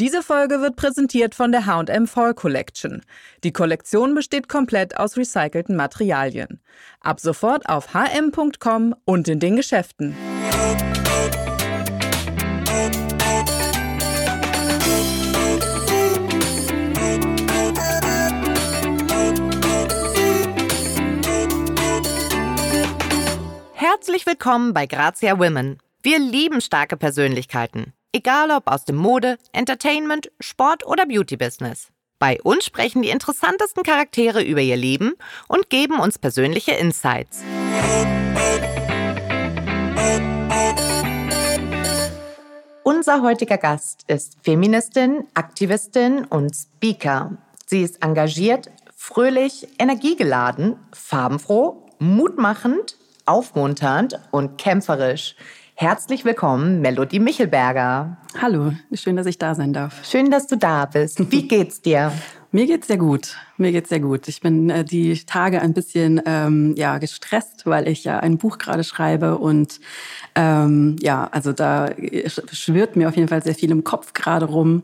Diese Folge wird präsentiert von der H&M Fall Collection. Die Kollektion besteht komplett aus recycelten Materialien. Ab sofort auf hm.com und in den Geschäften. Herzlich willkommen bei Grazia Women. Wir lieben starke Persönlichkeiten. Egal ob aus dem Mode, Entertainment, Sport oder Beauty-Business. Bei uns sprechen die interessantesten Charaktere über ihr Leben und geben uns persönliche Insights. Unser heutiger Gast ist Feministin, Aktivistin und Speaker. Sie ist engagiert, fröhlich, energiegeladen, farbenfroh, mutmachend aufmunternd und kämpferisch. Herzlich willkommen, Melodie Michelberger. Hallo, schön, dass ich da sein darf. Schön, dass du da bist. Wie geht's dir? Mir geht's sehr gut. Mir geht's sehr gut. Ich bin äh, die Tage ein bisschen ähm, ja gestresst, weil ich ja ein Buch gerade schreibe und ähm, ja, also da schwirrt mir auf jeden Fall sehr viel im Kopf gerade rum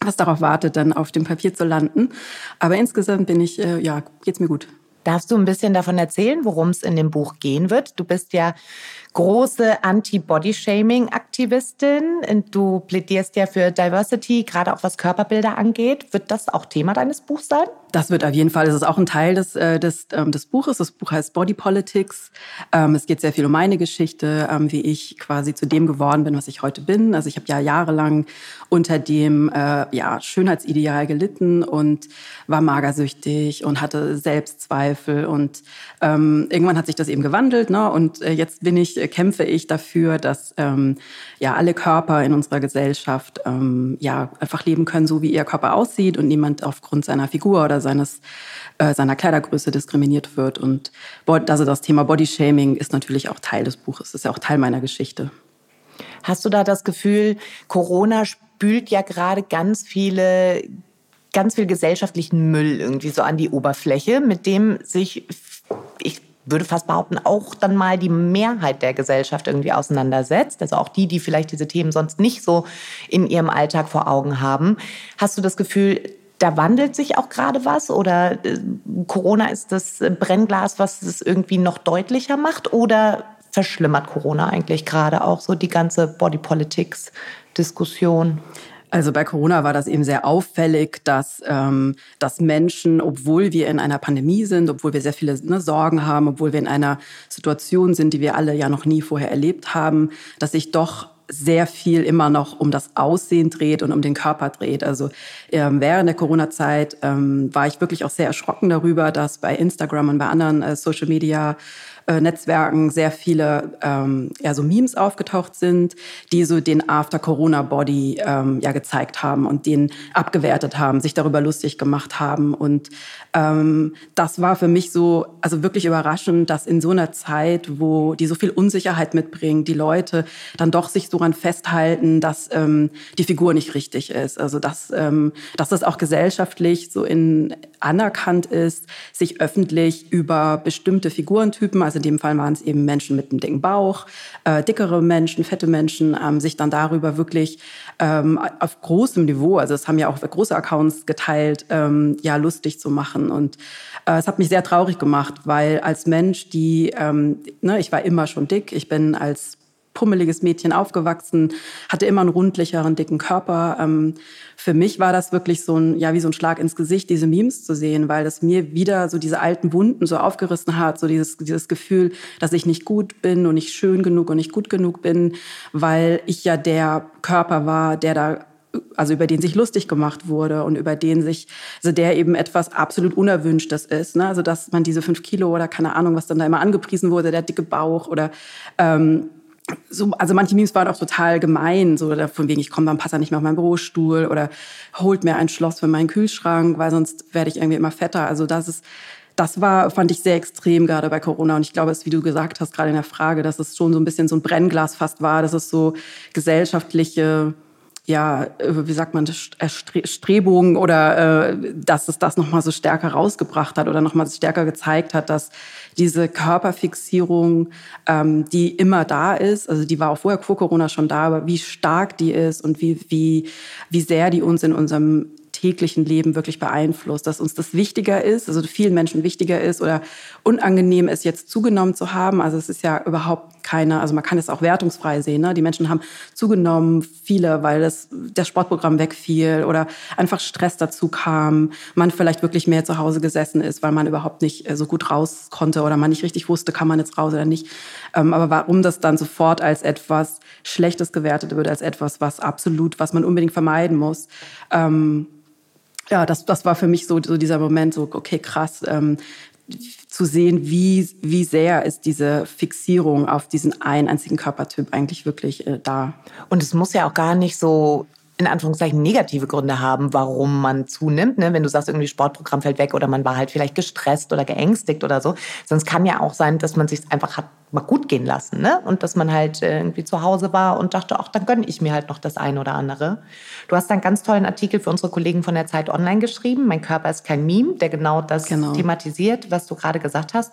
was darauf wartet, dann auf dem Papier zu landen. Aber insgesamt bin ich, äh, ja, geht's mir gut. Darfst du ein bisschen davon erzählen, worum es in dem Buch gehen wird? Du bist ja große Anti-Body-Shaming-Aktivistin. Du plädierst ja für Diversity, gerade auch was Körperbilder angeht. Wird das auch Thema deines Buchs sein? Das wird auf jeden Fall, das ist auch ein Teil des, äh, des, ähm, des Buches. Das Buch heißt Body Politics. Ähm, es geht sehr viel um meine Geschichte, ähm, wie ich quasi zu dem geworden bin, was ich heute bin. Also ich habe ja jahrelang unter dem äh, ja, Schönheitsideal gelitten und war magersüchtig und hatte Selbstzweifel. Und irgendwann hat sich das eben gewandelt. Ne? Und äh, jetzt bin ich kämpfe ich dafür, dass ja alle Körper in unserer Gesellschaft ja einfach leben können, so wie ihr Körper aussieht und niemand aufgrund seiner Figur oder seines äh, seiner Kleidergröße diskriminiert wird. Und also das Thema Bodyshaming ist natürlich auch Teil des Buches, ist ja auch Teil meiner Geschichte. Hast du da das Gefühl, Corona spült ja gerade ganz viele ganz viel gesellschaftlichen Müll irgendwie so an die Oberfläche, mit dem sich ich würde fast behaupten, auch dann mal die Mehrheit der Gesellschaft irgendwie auseinandersetzt. Also auch die, die vielleicht diese Themen sonst nicht so in ihrem Alltag vor Augen haben. Hast du das Gefühl, da wandelt sich auch gerade was oder äh, Corona ist das Brennglas, was es irgendwie noch deutlicher macht oder verschlimmert Corona eigentlich gerade auch so die ganze Body Politics Diskussion? Also bei Corona war das eben sehr auffällig, dass, ähm, dass Menschen, obwohl wir in einer Pandemie sind, obwohl wir sehr viele ne, Sorgen haben, obwohl wir in einer Situation sind, die wir alle ja noch nie vorher erlebt haben, dass sich doch sehr viel immer noch um das Aussehen dreht und um den Körper dreht. Also ähm, während der Corona-Zeit ähm, war ich wirklich auch sehr erschrocken darüber, dass bei Instagram und bei anderen äh, Social Media äh, Netzwerken sehr viele ähm, ja, so Memes aufgetaucht sind, die so den After-Corona-Body ähm, ja gezeigt haben und den abgewertet haben, sich darüber lustig gemacht haben. Und ähm, das war für mich so, also wirklich überraschend, dass in so einer Zeit, wo die so viel Unsicherheit mitbringt, die Leute dann doch sich so daran festhalten, dass ähm, die Figur nicht richtig ist. Also dass, ähm, dass das auch gesellschaftlich so in anerkannt ist, sich öffentlich über bestimmte Figurentypen, also in dem Fall waren es eben Menschen mit einem dicken Bauch, äh, dickere Menschen, fette Menschen, ähm, sich dann darüber wirklich ähm, auf großem Niveau, also es haben ja auch große Accounts geteilt, ähm, ja lustig zu machen. Und äh, es hat mich sehr traurig gemacht, weil als Mensch, die, ähm, ne, ich war immer schon dick, ich bin als pummeliges Mädchen aufgewachsen, hatte immer einen rundlicheren, dicken Körper. Ähm, für mich war das wirklich so ein, ja, wie so ein Schlag ins Gesicht, diese Memes zu sehen, weil das mir wieder so diese alten Wunden so aufgerissen hat, so dieses, dieses Gefühl, dass ich nicht gut bin und nicht schön genug und nicht gut genug bin, weil ich ja der Körper war, der da also über den sich lustig gemacht wurde und über den sich, also der eben etwas absolut Unerwünschtes ist. Ne? Also dass man diese fünf Kilo oder keine Ahnung, was dann da immer angepriesen wurde, der dicke Bauch oder ähm, so, also manche Memes waren auch total gemein, so von wegen, ich komme dann passt er nicht mehr auf meinen Bürostuhl oder holt mir ein Schloss für meinen Kühlschrank, weil sonst werde ich irgendwie immer fetter. Also das ist, das war, fand ich sehr extrem gerade bei Corona. Und ich glaube, es, wie du gesagt hast, gerade in der Frage, dass es schon so ein bisschen so ein Brennglas fast war, dass es so gesellschaftliche ja, äh, wie sagt man, Strebungen oder äh, dass es das nochmal so stärker rausgebracht hat oder nochmal stärker gezeigt hat, dass diese Körperfixierung, ähm, die immer da ist, also die war auch vorher vor Corona schon da, aber wie stark die ist und wie, wie, wie sehr die uns in unserem täglichen Leben wirklich beeinflusst, dass uns das wichtiger ist, also vielen Menschen wichtiger ist oder unangenehm ist, jetzt zugenommen zu haben. Also es ist ja überhaupt keine, also man kann es auch wertungsfrei sehen. Ne? Die Menschen haben zugenommen, viele, weil das, das Sportprogramm wegfiel oder einfach Stress dazu kam, man vielleicht wirklich mehr zu Hause gesessen ist, weil man überhaupt nicht äh, so gut raus konnte oder man nicht richtig wusste, kann man jetzt raus oder nicht. Ähm, aber warum das dann sofort als etwas Schlechtes gewertet wird, als etwas, was absolut, was man unbedingt vermeiden muss, ähm, ja, das, das war für mich so, so dieser Moment, so, okay, krass, ähm, zu sehen, wie, wie sehr ist diese Fixierung auf diesen einen einzigen Körpertyp eigentlich wirklich äh, da. Und es muss ja auch gar nicht so in Anführungszeichen negative Gründe haben, warum man zunimmt. Ne? Wenn du sagst, irgendwie Sportprogramm fällt weg oder man war halt vielleicht gestresst oder geängstigt oder so. Sonst kann ja auch sein, dass man sich einfach hat mal gut gehen lassen. Ne? Und dass man halt äh, irgendwie zu Hause war und dachte, ach, dann gönne ich mir halt noch das eine oder andere. Du hast einen ganz tollen Artikel für unsere Kollegen von der Zeit Online geschrieben. Mein Körper ist kein Meme, der genau das genau. thematisiert, was du gerade gesagt hast.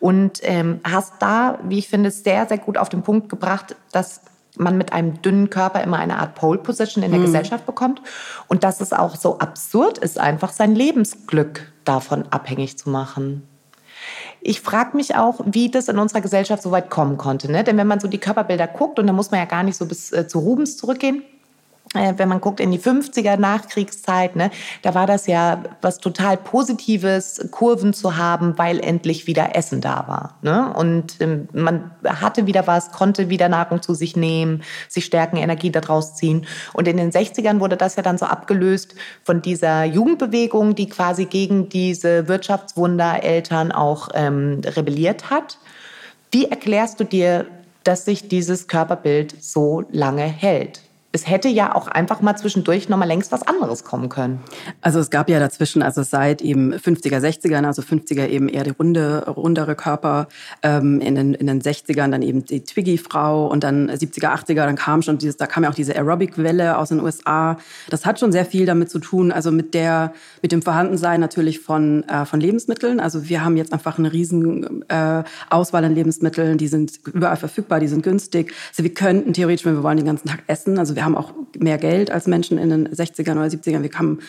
Und ähm, hast da, wie ich finde, sehr, sehr gut auf den Punkt gebracht, dass man mit einem dünnen Körper immer eine Art Pole Position in der mhm. Gesellschaft bekommt und dass es auch so absurd ist, einfach sein Lebensglück davon abhängig zu machen. Ich frage mich auch, wie das in unserer Gesellschaft so weit kommen konnte. Ne? Denn wenn man so die Körperbilder guckt, und da muss man ja gar nicht so bis äh, zu Rubens zurückgehen, wenn man guckt in die 50er Nachkriegszeit, ne, da war das ja was total Positives, Kurven zu haben, weil endlich wieder Essen da war. Ne? Und ähm, man hatte wieder was, konnte wieder Nahrung zu sich nehmen, sich stärken, Energie daraus ziehen. Und in den 60ern wurde das ja dann so abgelöst von dieser Jugendbewegung, die quasi gegen diese Wirtschaftswundereltern auch ähm, rebelliert hat. Wie erklärst du dir, dass sich dieses Körperbild so lange hält? Es hätte ja auch einfach mal zwischendurch noch mal längst was anderes kommen können. Also es gab ja dazwischen, also seit eben 50er, 60ern, also 50er eben eher die runde, rundere Körper, ähm, in, den, in den 60ern dann eben die Twiggy-Frau und dann 70er, 80er, dann kam schon dieses, da kam ja auch diese Aerobic-Welle aus den USA. Das hat schon sehr viel damit zu tun, also mit der, mit dem Vorhandensein natürlich von, äh, von Lebensmitteln. Also wir haben jetzt einfach eine riesen äh, Auswahl an Lebensmitteln, die sind überall verfügbar, die sind günstig. Also wir könnten theoretisch, wenn wir wollen, den ganzen Tag essen. Also wir wir haben auch mehr Geld als Menschen in den 60ern oder 70ern. Wir haben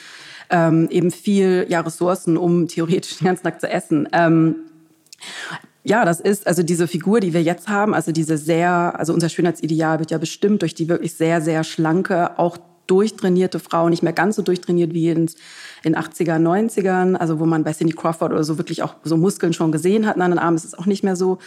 ähm, eben viel ja, Ressourcen, um theoretisch den ganzen Tag zu essen. Ähm, ja, das ist also diese Figur, die wir jetzt haben, also diese sehr, also unser Schönheitsideal wird ja bestimmt durch die wirklich sehr, sehr schlanke, auch durchtrainierte Frau, nicht mehr ganz so durchtrainiert wie in den 80er, 90ern, also wo man bei Cindy Crawford oder so wirklich auch so Muskeln schon gesehen hat an den Armen, ist es auch nicht mehr so.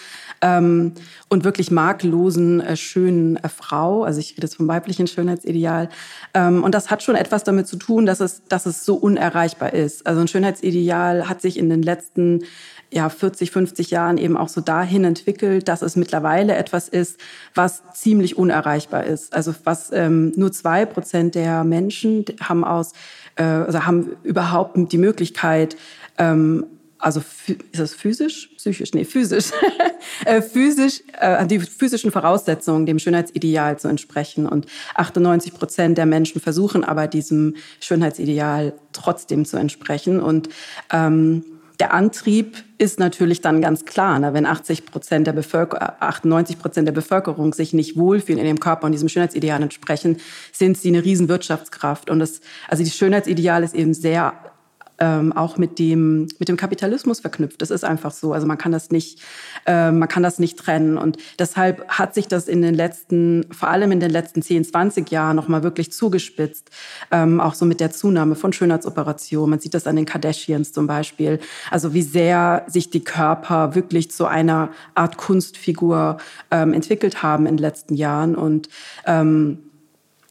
Ähm, und wirklich makellosen, äh, schönen äh, Frau, also ich rede jetzt vom weiblichen Schönheitsideal. Ähm, und das hat schon etwas damit zu tun, dass es, dass es so unerreichbar ist. Also ein Schönheitsideal hat sich in den letzten ja, 40, 50 Jahren eben auch so dahin entwickelt, dass es mittlerweile etwas ist, was ziemlich unerreichbar ist. Also was ähm, nur zwei Prozent der Menschen haben aus, äh, also haben überhaupt die Möglichkeit, ähm, also ist das physisch, psychisch, nee, physisch, äh, physisch, äh, die physischen Voraussetzungen dem Schönheitsideal zu entsprechen. Und 98 Prozent der Menschen versuchen aber diesem Schönheitsideal trotzdem zu entsprechen. Und ähm, der Antrieb ist natürlich dann ganz klar, ne? wenn 80 Prozent der Bevölkerung, 98 Prozent der Bevölkerung sich nicht wohlfühlen in dem Körper und diesem Schönheitsideal entsprechen, sind sie eine Riesenwirtschaftskraft. Und das, also das Schönheitsideal ist eben sehr ähm, auch mit dem, mit dem Kapitalismus verknüpft. Das ist einfach so. Also man kann das nicht, äh, man kann das nicht trennen. Und deshalb hat sich das in den letzten, vor allem in den letzten 10, 20 Jahren nochmal wirklich zugespitzt. Ähm, auch so mit der Zunahme von Schönheitsoperationen. Man sieht das an den Kardashians zum Beispiel. Also wie sehr sich die Körper wirklich zu einer Art Kunstfigur ähm, entwickelt haben in den letzten Jahren. Und ähm,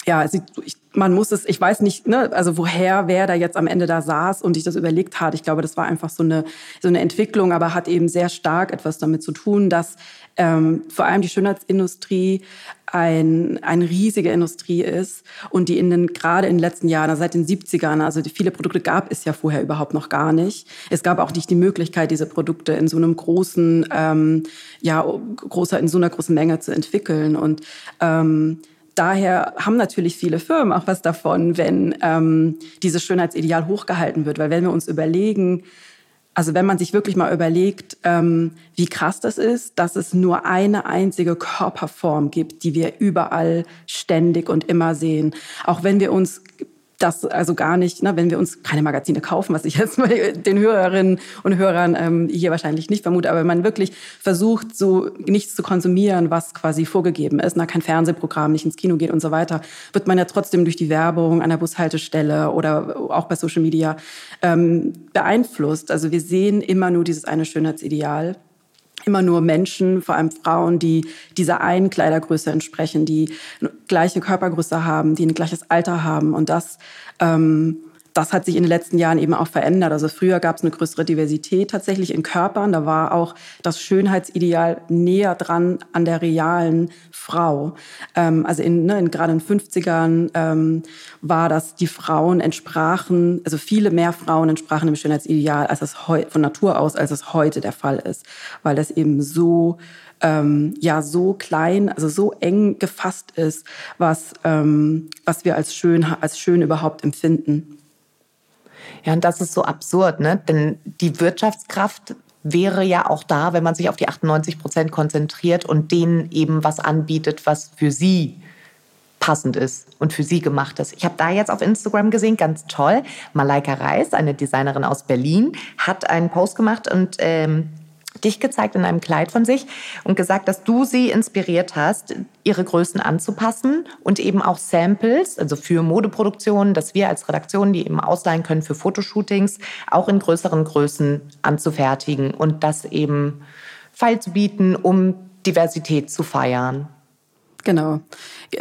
ja, ich, man muss es, ich weiß nicht, ne, also woher wer da jetzt am Ende da saß und sich das überlegt hat. Ich glaube, das war einfach so eine, so eine Entwicklung, aber hat eben sehr stark etwas damit zu tun, dass ähm, vor allem die Schönheitsindustrie ein, eine riesige Industrie ist und die in den, gerade in den letzten Jahren, also seit den 70ern, also viele Produkte gab es ja vorher überhaupt noch gar nicht. Es gab auch nicht die Möglichkeit, diese Produkte in so einem großen, ähm, ja, großer, in so einer großen Menge zu entwickeln und ähm, daher haben natürlich viele Firmen auch was davon, wenn ähm, dieses Schönheitsideal hochgehalten wird. Weil wenn wir uns überlegen, also wenn man sich wirklich mal überlegt, ähm, wie krass das ist, dass es nur eine einzige Körperform gibt, die wir überall ständig und immer sehen. Auch wenn wir uns das also gar nicht, ne, wenn wir uns keine Magazine kaufen, was ich jetzt mal den Hörerinnen und Hörern ähm, hier wahrscheinlich nicht vermute, aber wenn man wirklich versucht, so nichts zu konsumieren, was quasi vorgegeben ist, na, kein Fernsehprogramm, nicht ins Kino geht und so weiter, wird man ja trotzdem durch die Werbung an der Bushaltestelle oder auch bei Social Media ähm, beeinflusst. Also wir sehen immer nur dieses eine Schönheitsideal immer nur Menschen, vor allem Frauen, die dieser einen Kleidergröße entsprechen, die eine gleiche Körpergröße haben, die ein gleiches Alter haben. Und das ähm, das hat sich in den letzten Jahren eben auch verändert. Also früher gab es eine größere Diversität tatsächlich in Körpern. Da war auch das Schönheitsideal näher dran an der realen Frau. Ähm, also in, ne, in, gerade in den 50ern ähm, war das, die Frauen entsprachen, also viele mehr Frauen entsprachen dem Schönheitsideal als es von Natur aus, als es heute der Fall ist. Weil das eben so ähm, ja so klein, also so eng gefasst ist, was, ähm, was wir als schön, als schön überhaupt empfinden. Ja, und das ist so absurd, ne? Denn die Wirtschaftskraft wäre ja auch da, wenn man sich auf die 98 Prozent konzentriert und denen eben was anbietet, was für sie passend ist und für sie gemacht ist. Ich habe da jetzt auf Instagram gesehen, ganz toll, Malaika Reis, eine Designerin aus Berlin, hat einen Post gemacht und ähm, dich gezeigt in einem Kleid von sich und gesagt, dass du sie inspiriert hast, ihre Größen anzupassen und eben auch Samples, also für Modeproduktionen, dass wir als Redaktion die eben ausleihen können für Fotoshootings, auch in größeren Größen anzufertigen und das eben feil zu bieten, um Diversität zu feiern. Genau.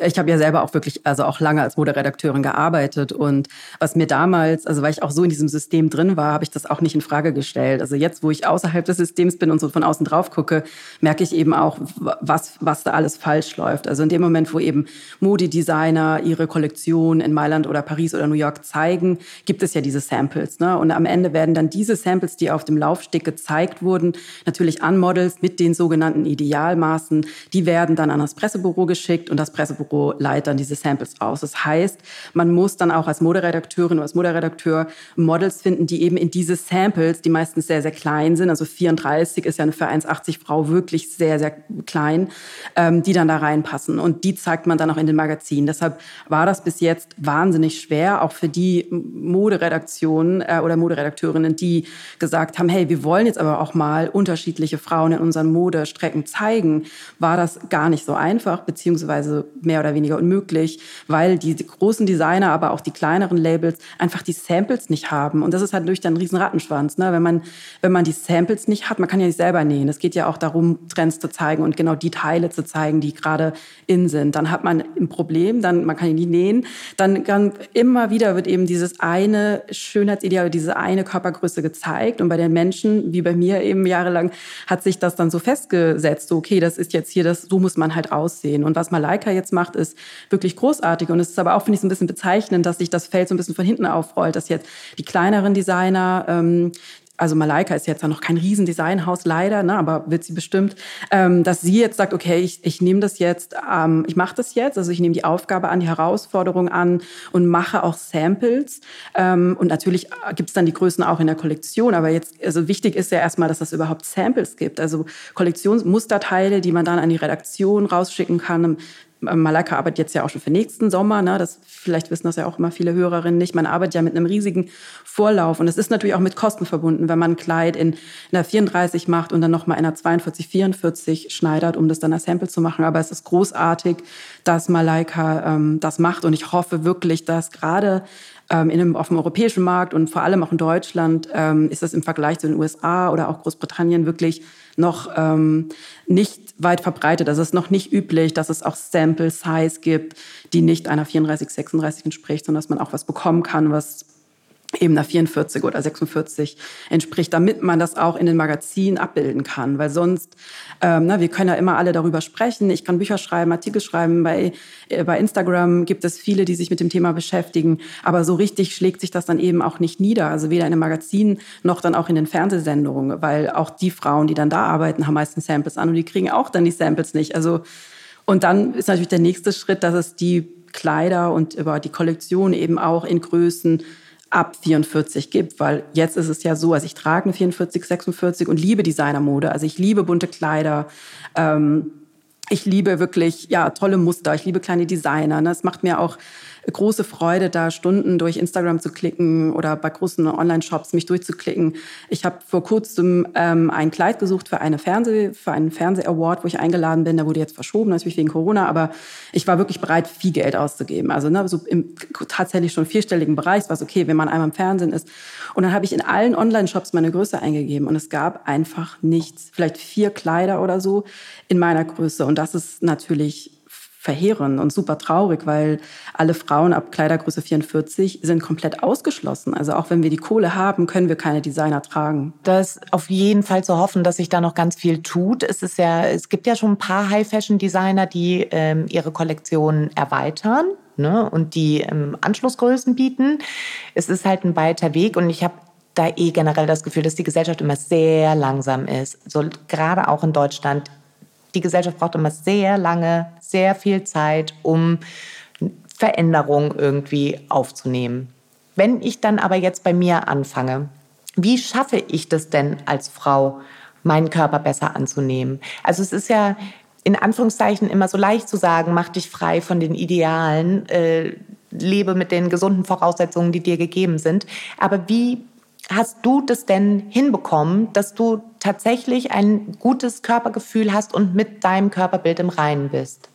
Ich habe ja selber auch wirklich, also auch lange als Moderedakteurin gearbeitet und was mir damals, also weil ich auch so in diesem System drin war, habe ich das auch nicht in Frage gestellt. Also jetzt, wo ich außerhalb des Systems bin und so von außen drauf gucke, merke ich eben auch, was, was da alles falsch läuft. Also in dem Moment, wo eben Modedesigner ihre Kollektion in Mailand oder Paris oder New York zeigen, gibt es ja diese Samples. Ne? Und am Ende werden dann diese Samples, die auf dem Laufsteg gezeigt wurden, natürlich an Models mit den sogenannten Idealmaßen, die werden dann an das Pressebüro geschickt und das Pressebüro leitet dann diese Samples aus. Das heißt, man muss dann auch als Moderedakteurin oder als Moderedakteur Models finden, die eben in diese Samples, die meistens sehr, sehr klein sind, also 34 ist ja eine für 1,80 Frau wirklich sehr, sehr klein, ähm, die dann da reinpassen. Und die zeigt man dann auch in den Magazinen. Deshalb war das bis jetzt wahnsinnig schwer, auch für die Moderedaktionen äh, oder Moderedakteurinnen, die gesagt haben, hey, wir wollen jetzt aber auch mal unterschiedliche Frauen in unseren Modestrecken zeigen, war das gar nicht so einfach, beziehungsweise mehr oder weniger unmöglich, weil die großen Designer, aber auch die kleineren Labels einfach die Samples nicht haben. Und das ist halt durch dann ein riesen Rattenschwanz. Ne? Wenn, man, wenn man die Samples nicht hat, man kann ja nicht selber nähen. Es geht ja auch darum, Trends zu zeigen und genau die Teile zu zeigen, die gerade in sind. Dann hat man ein Problem, dann man kann die nähen. Dann kann, immer wieder wird eben dieses eine Schönheitsideal, diese eine Körpergröße gezeigt. Und bei den Menschen, wie bei mir eben jahrelang, hat sich das dann so festgesetzt. So, okay, das ist jetzt hier das, so muss man halt aussehen. Und was Malaika jetzt macht, ist wirklich großartig. Und es ist aber auch, finde ich, so ein bisschen bezeichnend, dass sich das Feld so ein bisschen von hinten aufrollt, dass jetzt die kleineren Designer, ähm, also Malaika ist jetzt ja noch kein Riesendesignhaus leider, ne, aber wird sie bestimmt, ähm, dass sie jetzt sagt, okay, ich, ich nehme das jetzt, ähm, ich mache das jetzt, also ich nehme die Aufgabe an, die Herausforderung an und mache auch Samples. Ähm, und natürlich gibt es dann die Größen auch in der Kollektion, aber jetzt, also wichtig ist ja erstmal, dass es überhaupt Samples gibt, also Kollektionsmusterteile, die man dann an die Redaktion rausschicken kann, Malaka arbeitet jetzt ja auch schon für nächsten Sommer. Ne? Das, vielleicht wissen das ja auch immer viele Hörerinnen nicht. Man arbeitet ja mit einem riesigen Vorlauf. Und es ist natürlich auch mit Kosten verbunden, wenn man ein Kleid in, in einer 34 macht und dann nochmal in einer 42, 44 schneidert, um das dann als Sample zu machen. Aber es ist großartig, dass Malaika ähm, das macht. Und ich hoffe wirklich, dass gerade ähm, in einem, auf dem europäischen Markt und vor allem auch in Deutschland ähm, ist das im Vergleich zu den USA oder auch Großbritannien wirklich noch ähm, nicht weit verbreitet. Also es ist noch nicht üblich, dass es auch Sample Size gibt, die nicht einer 34, 36 entspricht, sondern dass man auch was bekommen kann, was eben einer 44 oder 46 entspricht, damit man das auch in den Magazinen abbilden kann. Weil sonst, ähm, na, wir können ja immer alle darüber sprechen. Ich kann Bücher schreiben, Artikel schreiben. Bei, äh, bei Instagram gibt es viele, die sich mit dem Thema beschäftigen. Aber so richtig schlägt sich das dann eben auch nicht nieder. Also weder in den Magazinen noch dann auch in den Fernsehsendungen. Weil auch die Frauen, die dann da arbeiten, haben meistens Samples an und die kriegen auch dann die Samples nicht. Also Und dann ist natürlich der nächste Schritt, dass es die Kleider und über die Kollektion eben auch in Größen ab 44 gibt, weil jetzt ist es ja so, also ich trage eine 44, 46 und liebe Designermode, also ich liebe bunte Kleider, ähm, ich liebe wirklich ja tolle Muster, ich liebe kleine Designer. Ne? Es macht mir auch große Freude, da Stunden durch Instagram zu klicken oder bei großen Online-Shops mich durchzuklicken. Ich habe vor kurzem ähm, ein Kleid gesucht für, eine Fernseh, für einen Fernseh-Award, wo ich eingeladen bin. Der wurde jetzt verschoben, natürlich wegen Corona, aber ich war wirklich bereit, viel Geld auszugeben. Also ne, so im tatsächlich schon vierstelligen Bereich war es okay, wenn man einmal im Fernsehen ist. Und dann habe ich in allen Online-Shops meine Größe eingegeben und es gab einfach nichts. Vielleicht vier Kleider oder so in meiner Größe. Und das ist natürlich verheerend und super traurig, weil alle Frauen ab Kleidergröße 44 sind komplett ausgeschlossen. Also auch wenn wir die Kohle haben, können wir keine Designer tragen. Das ist auf jeden Fall zu hoffen, dass sich da noch ganz viel tut. Es ist ja, es gibt ja schon ein paar High-Fashion-Designer, die ähm, ihre Kollektion erweitern. Ne, und die ähm, Anschlussgrößen bieten. Es ist halt ein weiter Weg und ich habe da eh generell das Gefühl, dass die Gesellschaft immer sehr langsam ist. So gerade auch in Deutschland die Gesellschaft braucht immer sehr lange, sehr viel Zeit, um Veränderungen irgendwie aufzunehmen. Wenn ich dann aber jetzt bei mir anfange, wie schaffe ich das denn als Frau, meinen Körper besser anzunehmen? Also es ist ja in Anführungszeichen immer so leicht zu sagen, mach dich frei von den Idealen, äh, lebe mit den gesunden Voraussetzungen, die dir gegeben sind. Aber wie hast du das denn hinbekommen, dass du tatsächlich ein gutes Körpergefühl hast und mit deinem Körperbild im Reinen bist?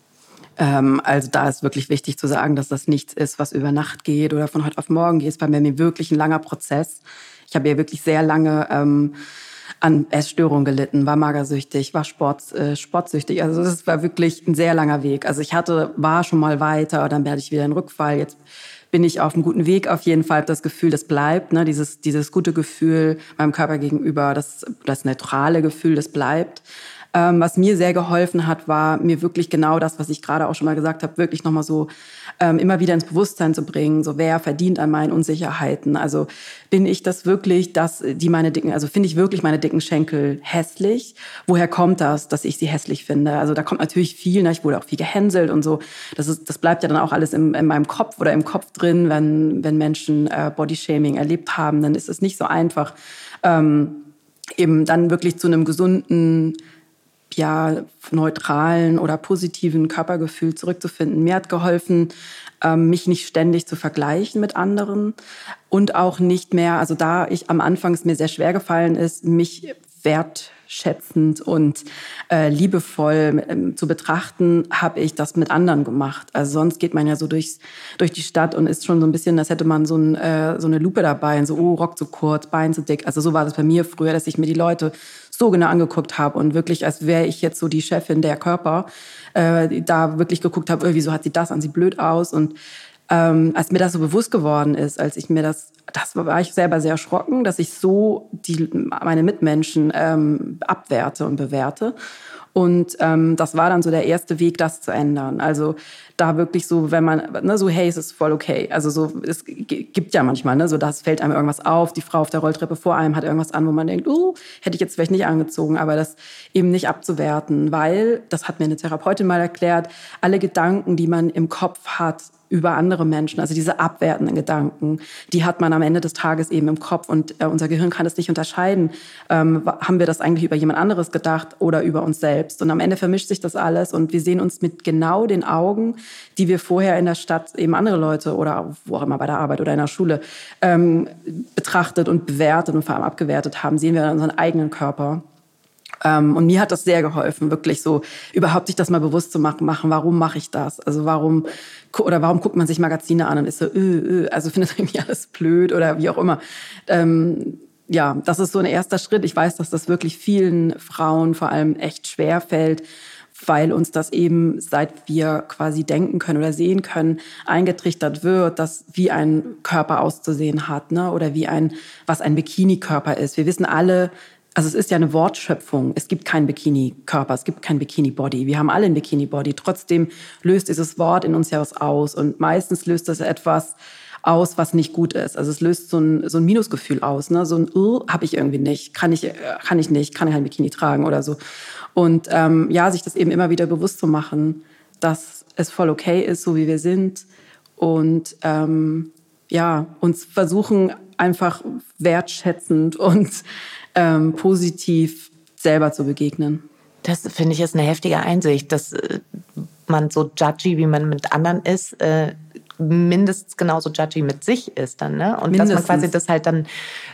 Ähm, also da ist wirklich wichtig zu sagen, dass das nichts ist, was über Nacht geht oder von heute auf morgen geht. Es war bei mir wirklich ein langer Prozess. Ich habe ja wirklich sehr lange ähm, an Essstörungen gelitten, war magersüchtig, war Sport, äh, sportsüchtig. Also das war wirklich ein sehr langer Weg. Also ich hatte, war schon mal weiter, dann werde ich wieder einen Rückfall. Jetzt bin ich auf einem guten Weg auf jeden Fall. Das Gefühl, das bleibt, ne? dieses, dieses gute Gefühl meinem Körper gegenüber, das, das neutrale Gefühl, das bleibt. Ähm, was mir sehr geholfen hat, war mir wirklich genau das, was ich gerade auch schon mal gesagt habe, wirklich nochmal so ähm, immer wieder ins Bewusstsein zu bringen. So, wer verdient an meinen Unsicherheiten? Also bin ich das wirklich, dass die meine dicken, also finde ich wirklich meine dicken Schenkel hässlich? Woher kommt das, dass ich sie hässlich finde? Also da kommt natürlich viel, ne? ich wurde auch viel gehänselt und so. Das, ist, das bleibt ja dann auch alles im, in meinem Kopf oder im Kopf drin, wenn, wenn Menschen äh, Bodyshaming erlebt haben, dann ist es nicht so einfach, ähm, eben dann wirklich zu einem gesunden ja, neutralen oder positiven Körpergefühl zurückzufinden. Mir hat geholfen, ähm, mich nicht ständig zu vergleichen mit anderen und auch nicht mehr, also da ich am Anfang es mir sehr schwer gefallen ist, mich wertschätzend und äh, liebevoll ähm, zu betrachten, habe ich das mit anderen gemacht. Also sonst geht man ja so durchs, durch die Stadt und ist schon so ein bisschen, als hätte man so, ein, äh, so eine Lupe dabei und so, oh, Rock zu kurz, Bein zu dick. Also so war das bei mir früher, dass ich mir die Leute so genau angeguckt habe und wirklich, als wäre ich jetzt so die Chefin der Körper, äh, da wirklich geguckt habe, äh, wieso hat sie das an, sie blöd aus und ähm, als mir das so bewusst geworden ist, als ich mir das, das war ich selber sehr erschrocken, dass ich so die, meine Mitmenschen ähm, abwerte und bewerte. Und ähm, das war dann so der erste Weg, das zu ändern. Also da wirklich so, wenn man, ne, so, hey, es ist voll okay. Also so, es gibt ja manchmal, ne, so, das fällt einem irgendwas auf, die Frau auf der Rolltreppe vor einem hat irgendwas an, wo man denkt, uh, hätte ich jetzt vielleicht nicht angezogen, aber das eben nicht abzuwerten, weil, das hat mir eine Therapeutin mal erklärt, alle Gedanken, die man im Kopf hat, über andere Menschen, also diese abwertenden Gedanken, die hat man am Ende des Tages eben im Kopf und äh, unser Gehirn kann es nicht unterscheiden. Ähm, haben wir das eigentlich über jemand anderes gedacht oder über uns selbst? Und am Ende vermischt sich das alles und wir sehen uns mit genau den Augen, die wir vorher in der Stadt eben andere Leute oder wo auch immer bei der Arbeit oder in der Schule ähm, betrachtet und bewertet und vor allem abgewertet haben, sehen wir unseren eigenen Körper. Ähm, und mir hat das sehr geholfen, wirklich so überhaupt sich das mal bewusst zu machen, machen warum mache ich das? Also warum oder warum guckt man sich Magazine an und ist so, öh, öh, also findet irgendwie alles blöd oder wie auch immer. Ähm, ja, das ist so ein erster Schritt. Ich weiß, dass das wirklich vielen Frauen vor allem echt schwer fällt, weil uns das eben, seit wir quasi denken können oder sehen können, eingetrichtert wird, dass wie ein Körper auszusehen hat, ne? oder wie ein, was ein Bikini-Körper ist. Wir wissen alle, also es ist ja eine Wortschöpfung. Es gibt keinen Bikini-Körper, es gibt keinen Bikini-Body. Wir haben alle einen Bikini-Body. Trotzdem löst dieses Wort in uns ja was aus. Und meistens löst das etwas aus, was nicht gut ist. Also es löst so ein, so ein Minusgefühl aus. Ne? So ein, uh, habe ich irgendwie nicht, kann ich, kann ich nicht, kann kein Bikini tragen oder so. Und ähm, ja, sich das eben immer wieder bewusst zu machen, dass es voll okay ist, so wie wir sind und ähm, ja, uns versuchen einfach wertschätzend und ähm, positiv selber zu begegnen. Das finde ich ist eine heftige Einsicht, dass äh, man so judgy, wie man mit anderen ist, äh, mindestens genauso judgy mit sich ist dann, ne? Und mindestens. dass man quasi das halt dann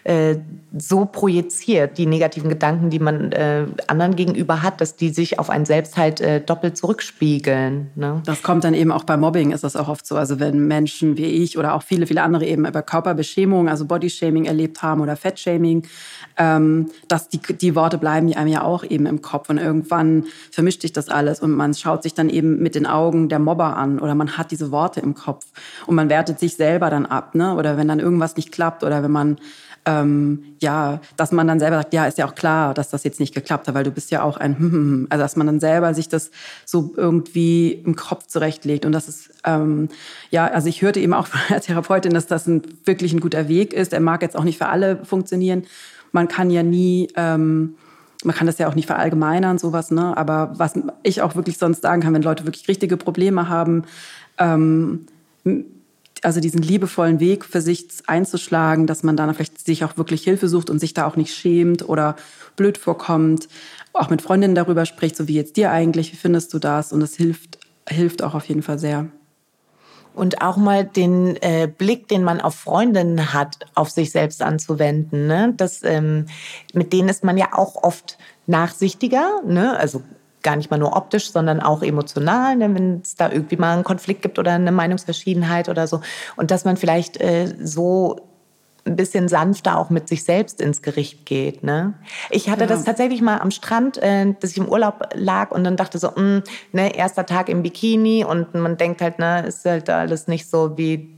äh, so projiziert, die negativen Gedanken, die man äh, anderen gegenüber hat, dass die sich auf einen selbst halt äh, doppelt zurückspiegeln. Ne? Das kommt dann eben auch bei Mobbing, ist das auch oft so. Also wenn Menschen wie ich oder auch viele, viele andere eben über Körperbeschämung, also Bodyshaming erlebt haben oder Fettshaming, ähm, dass die, die Worte bleiben einem ja auch eben im Kopf und irgendwann vermischt sich das alles und man schaut sich dann eben mit den Augen der Mobber an oder man hat diese Worte im Kopf und man wertet sich selber dann ab, ne? Oder wenn dann irgendwas nicht klappt oder wenn man ähm, ja, dass man dann selber sagt, ja, ist ja auch klar, dass das jetzt nicht geklappt hat, weil du bist ja auch ein, also dass man dann selber sich das so irgendwie im Kopf zurechtlegt und das ist, ähm, ja, also ich hörte eben auch von der Therapeutin, dass das ein, wirklich ein guter Weg ist. Er mag jetzt auch nicht für alle funktionieren. Man kann ja nie, ähm, man kann das ja auch nicht verallgemeinern, sowas, ne? Aber was ich auch wirklich sonst sagen kann, wenn Leute wirklich richtige Probleme haben, ähm, also diesen liebevollen Weg für sich einzuschlagen, dass man dann vielleicht sich auch wirklich Hilfe sucht und sich da auch nicht schämt oder blöd vorkommt, auch mit Freundinnen darüber spricht, so wie jetzt dir eigentlich, wie findest du das? Und das hilft, hilft auch auf jeden Fall sehr. Und auch mal den äh, Blick, den man auf Freundinnen hat, auf sich selbst anzuwenden. Ne? Das, ähm, mit denen ist man ja auch oft nachsichtiger. Ne? Also gar nicht mal nur optisch, sondern auch emotional, ne, wenn es da irgendwie mal einen Konflikt gibt oder eine Meinungsverschiedenheit oder so. Und dass man vielleicht äh, so ein bisschen sanfter auch mit sich selbst ins Gericht geht. Ne? Ich hatte ja. das tatsächlich mal am Strand, äh, dass ich im Urlaub lag und dann dachte so, mh, hm, ne, erster Tag im Bikini und man denkt halt, ne, ist halt alles nicht so wie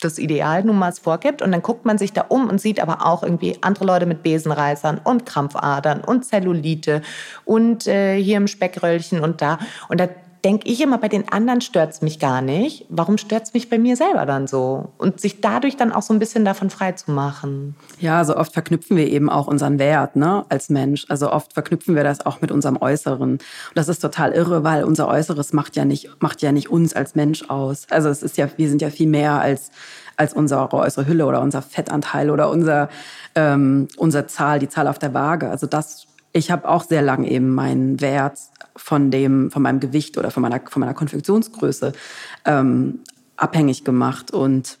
das Ideal nun mal vorgibt. Und dann guckt man sich da um und sieht aber auch irgendwie andere Leute mit Besenreißern und Krampfadern und Zellulite und äh, hier im Speckröllchen und da. Und da denke ich immer, bei den anderen stört es mich gar nicht. Warum stört es mich bei mir selber dann so? Und sich dadurch dann auch so ein bisschen davon frei zu machen. Ja, so oft verknüpfen wir eben auch unseren Wert ne, als Mensch. Also oft verknüpfen wir das auch mit unserem Äußeren. Und das ist total irre, weil unser Äußeres macht ja nicht, macht ja nicht uns als Mensch aus. Also es ist ja, wir sind ja viel mehr als als unsere äußere Hülle oder unser Fettanteil oder unser, ähm, unsere Zahl, die Zahl auf der Waage. Also das, ich habe auch sehr lange eben meinen Wert von dem, von meinem Gewicht oder von meiner, von meiner Konfektionsgröße ähm, abhängig gemacht. Und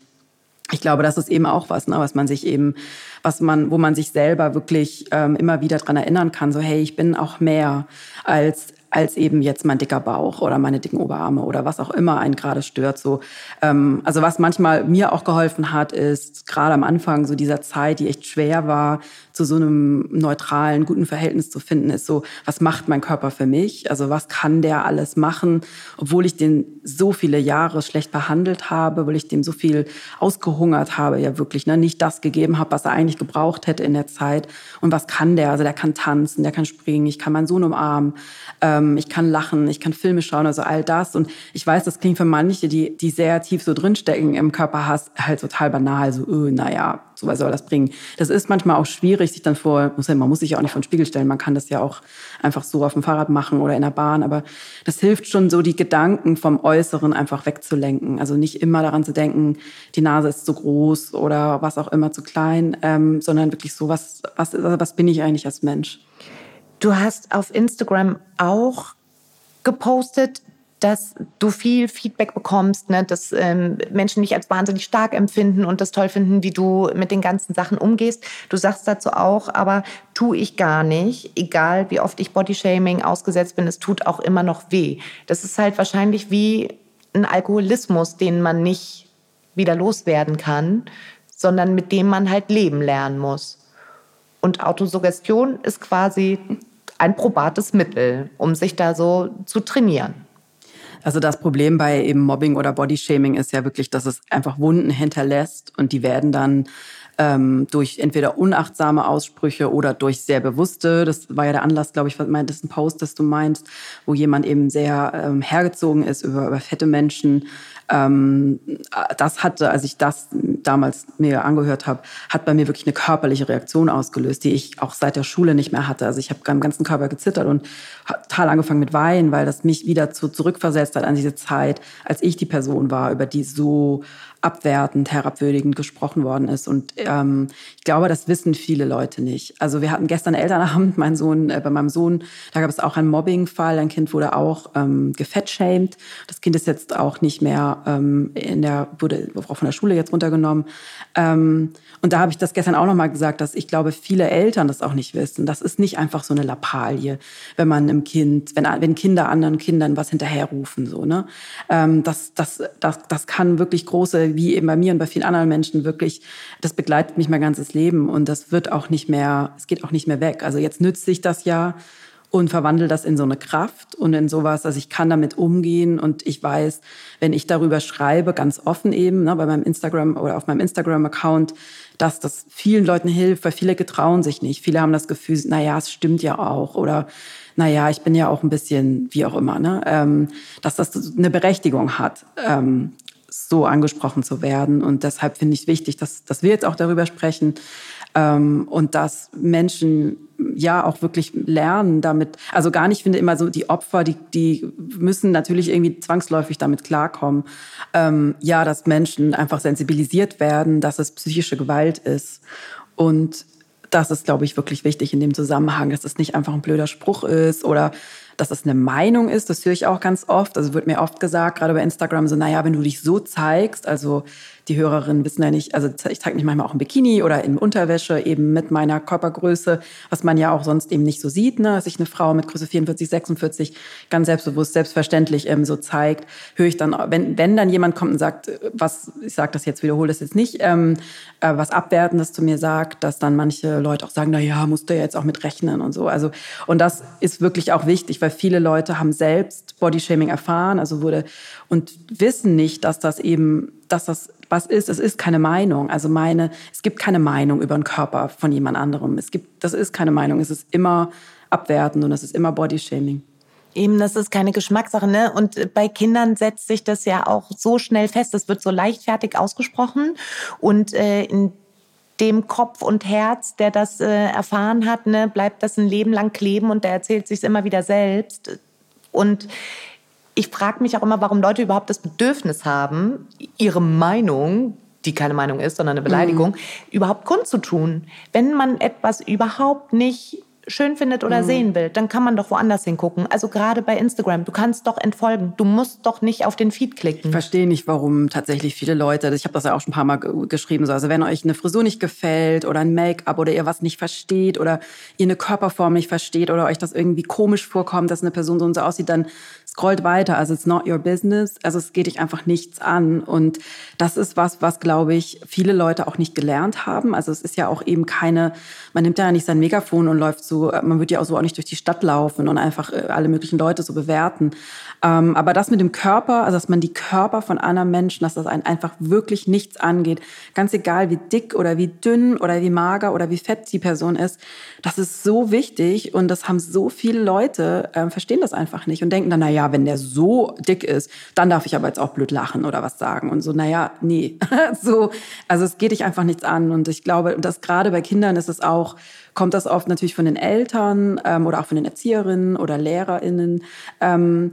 ich glaube, das ist eben auch was, ne, was man sich eben, was man, wo man sich selber wirklich ähm, immer wieder dran erinnern kann, so hey, ich bin auch mehr als als eben jetzt mein dicker Bauch oder meine dicken Oberarme oder was auch immer einen gerade stört. So, ähm, also was manchmal mir auch geholfen hat, ist gerade am Anfang so dieser Zeit, die echt schwer war, zu so einem neutralen, guten Verhältnis zu finden, ist so, was macht mein Körper für mich? Also was kann der alles machen, obwohl ich den so viele Jahre schlecht behandelt habe, weil ich dem so viel ausgehungert habe, ja wirklich, ne, nicht das gegeben habe, was er eigentlich gebraucht hätte in der Zeit. Und was kann der? Also der kann tanzen, der kann springen, ich kann meinen Sohn umarmen, ähm, ich kann lachen, ich kann Filme schauen, also all das. Und ich weiß, das klingt für manche, die, die sehr tief so drinstecken im Körperhass, halt total banal, so, öh, naja, so was soll das bringen. Das ist manchmal auch schwierig, sich dann vor, man muss sich ja auch nicht vor den Spiegel stellen, man kann das ja auch einfach so auf dem Fahrrad machen oder in der Bahn, aber das hilft schon so, die Gedanken vom Äußeren einfach wegzulenken. Also nicht immer daran zu denken, die Nase ist zu groß oder was auch immer zu klein, ähm, sondern wirklich so, was, was, was bin ich eigentlich als Mensch? Du hast auf Instagram auch gepostet, dass du viel Feedback bekommst, ne, dass ähm, Menschen dich als wahnsinnig stark empfinden und das toll finden, wie du mit den ganzen Sachen umgehst. Du sagst dazu auch, aber tu ich gar nicht, egal wie oft ich Bodyshaming ausgesetzt bin, es tut auch immer noch weh. Das ist halt wahrscheinlich wie ein Alkoholismus, den man nicht wieder loswerden kann, sondern mit dem man halt leben lernen muss. Und Autosuggestion ist quasi ein probates Mittel, um sich da so zu trainieren. Also das Problem bei eben Mobbing oder Bodyshaming ist ja wirklich, dass es einfach Wunden hinterlässt und die werden dann ähm, durch entweder unachtsame Aussprüche oder durch sehr bewusste, das war ja der Anlass, glaube ich, was meintest, ein Post, das du meinst, wo jemand eben sehr ähm, hergezogen ist über, über fette Menschen, Ähm, das hatte, als ich das damals mir angehört habe, hat bei mir wirklich eine körperliche Reaktion ausgelöst, die ich auch seit der Schule nicht mehr hatte. Also ich habe am ganzen Körper gezittert und total angefangen mit Weinen, weil das mich wieder zu, zurückversetzt hat an diese Zeit, als ich die Person war, über die so abwertend, herabwürdigend gesprochen worden ist. Und ähm, ich glaube, das wissen viele Leute nicht. Also wir hatten gestern Elternabend, mein Sohn, äh, bei meinem Sohn, da gab es auch einen Mobbingfall. Ein Kind wurde auch ähm, gefettshamed. Das Kind ist jetzt auch nicht mehr ähm, in der, wurde auch von der Schule jetzt runtergenommen. Ähm, und da habe ich das gestern auch nochmal gesagt, dass ich glaube, viele Eltern das auch nicht wissen. Das ist nicht einfach so eine Lappalie, wenn man einem Kind, wenn, wenn Kinder anderen Kindern was hinterherrufen, so, ne? Ähm, das, das, das, das kann wirklich große, wie eben bei mir und bei vielen anderen Menschen wirklich, das begleitet mich mein ganzes Leben und das wird auch nicht mehr, es geht auch nicht mehr weg. Also jetzt nützt sich das ja und verwandle das in so eine Kraft und in sowas, dass ich kann damit umgehen und ich weiß, wenn ich darüber schreibe, ganz offen eben, ne, bei meinem Instagram oder auf meinem Instagram-Account, dass das vielen Leuten hilft, weil viele getrauen sich nicht. Viele haben das Gefühl, na ja, es stimmt ja auch oder na ja, ich bin ja auch ein bisschen, wie auch immer, ne, ähm, dass das eine Berechtigung hat. Ähm, so angesprochen zu werden. Und deshalb finde ich wichtig, dass, dass wir jetzt auch darüber sprechen, ähm, und dass Menschen ja auch wirklich lernen damit, also gar nicht finde immer so die Opfer, die, die müssen natürlich irgendwie zwangsläufig damit klarkommen. Ähm, ja, dass Menschen einfach sensibilisiert werden, dass es psychische Gewalt ist. Und das ist, glaube ich, wirklich wichtig in dem Zusammenhang, dass es nicht einfach ein blöder Spruch ist oder dass es eine Meinung ist. Das höre ich auch ganz oft. Also wird mir oft gesagt, gerade bei Instagram, so, naja, wenn du dich so zeigst, also die Hörerinnen wissen ja nicht, also ich zeige mich manchmal auch im Bikini oder in Unterwäsche, eben mit meiner Körpergröße, was man ja auch sonst eben nicht so sieht, ne? dass sich eine Frau mit Größe 44, 46 ganz selbstbewusst, selbstverständlich ähm, so zeigt, höre ich dann, wenn, wenn dann jemand kommt und sagt, was, ich sage das jetzt, wiederhole das jetzt nicht, ähm, äh, was Abwertendes zu mir sagt, dass dann manche Leute auch sagen, na ja, musst du ja jetzt auch mit rechnen und so. Also, und das ist wirklich auch wichtig, weil viele Leute haben selbst Bodyshaming erfahren, also wurde, und wissen nicht, dass das eben, dass das was ist. Es ist keine Meinung. Also meine, es gibt keine Meinung über den Körper von jemand anderem. Es gibt, das ist keine Meinung. Es ist immer abwertend und es ist immer Bodyshaming. Eben, das ist keine Geschmackssache, ne? Und bei Kindern setzt sich das ja auch so schnell fest. Das wird so leichtfertig ausgesprochen und äh, in dem Kopf und Herz, der das äh, erfahren hat, ne, bleibt das ein Leben lang kleben und der erzählt sich immer wieder selbst. Und ich frage mich auch immer, warum Leute überhaupt das Bedürfnis haben, ihre Meinung, die keine Meinung ist, sondern eine Beleidigung, mhm. überhaupt kundzutun. Wenn man etwas überhaupt nicht schön findet oder mhm. sehen will, dann kann man doch woanders hingucken. Also gerade bei Instagram, du kannst doch entfolgen. Du musst doch nicht auf den Feed klicken. Ich verstehe nicht, warum tatsächlich viele Leute, ich habe das ja auch schon ein paar Mal geschrieben, so, also wenn euch eine Frisur nicht gefällt oder ein Make-up oder ihr was nicht versteht oder ihr eine Körperform nicht versteht oder euch das irgendwie komisch vorkommt, dass eine Person so und so aussieht, dann scrollt weiter. Also it's not your business. Also es geht dich einfach nichts an. Und das ist was, was, glaube ich, viele Leute auch nicht gelernt haben. Also es ist ja auch eben keine, man nimmt ja nicht sein Megafon und läuft so, man wird ja auch so auch nicht durch die Stadt laufen und einfach äh, alle möglichen Leute so bewerten. Ähm, aber das mit dem Körper, also dass man die Körper von anderen Menschen, dass das einen einfach wirklich nichts angeht, ganz egal wie dick oder wie dünn oder wie mager oder wie fett die Person ist, das ist so wichtig und das haben so viele Leute, äh, verstehen das einfach nicht und denken dann, na ja, wenn der so dick ist, dann darf ich aber jetzt auch blöd lachen oder was sagen und so, na ja, nee, so, also es geht dich einfach nichts an. Und ich glaube, dass gerade bei Kindern ist es auch, kommt das oft natürlich von den Eltern ähm, oder auch von den Erzieherinnen oder LehrerInnen, ähm,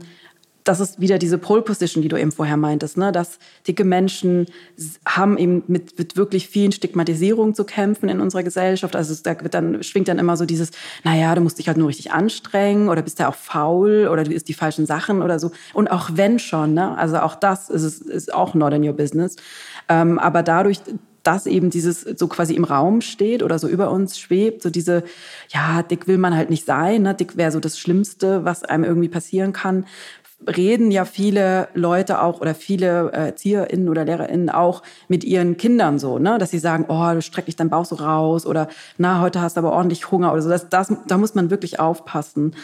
das ist wieder diese Pole Position, die du eben vorher meintest, ne? dass dicke Menschen haben eben mit, mit wirklich vielen Stigmatisierungen zu kämpfen in unserer Gesellschaft. Also da wird dann, schwingt dann immer so dieses, naja, du musst dich halt nur richtig anstrengen oder bist ja auch faul oder du isst die falschen Sachen oder so. Und auch wenn schon, ne? also auch das ist, ist auch not in your business. Ähm, aber dadurch, dass eben dieses so quasi im Raum steht oder so über uns schwebt, so diese, ja, dick will man halt nicht sein, ne? dick wäre so das Schlimmste, was einem irgendwie passieren kann, reden ja viele Leute auch oder viele äh, ErzieherInnen oder LehrerInnen auch mit ihren Kindern so, ne? dass sie sagen, oh, du streck dich deinen Bauch so raus oder na, heute hast du aber ordentlich Hunger oder so. Das, das, da muss man wirklich aufpassen.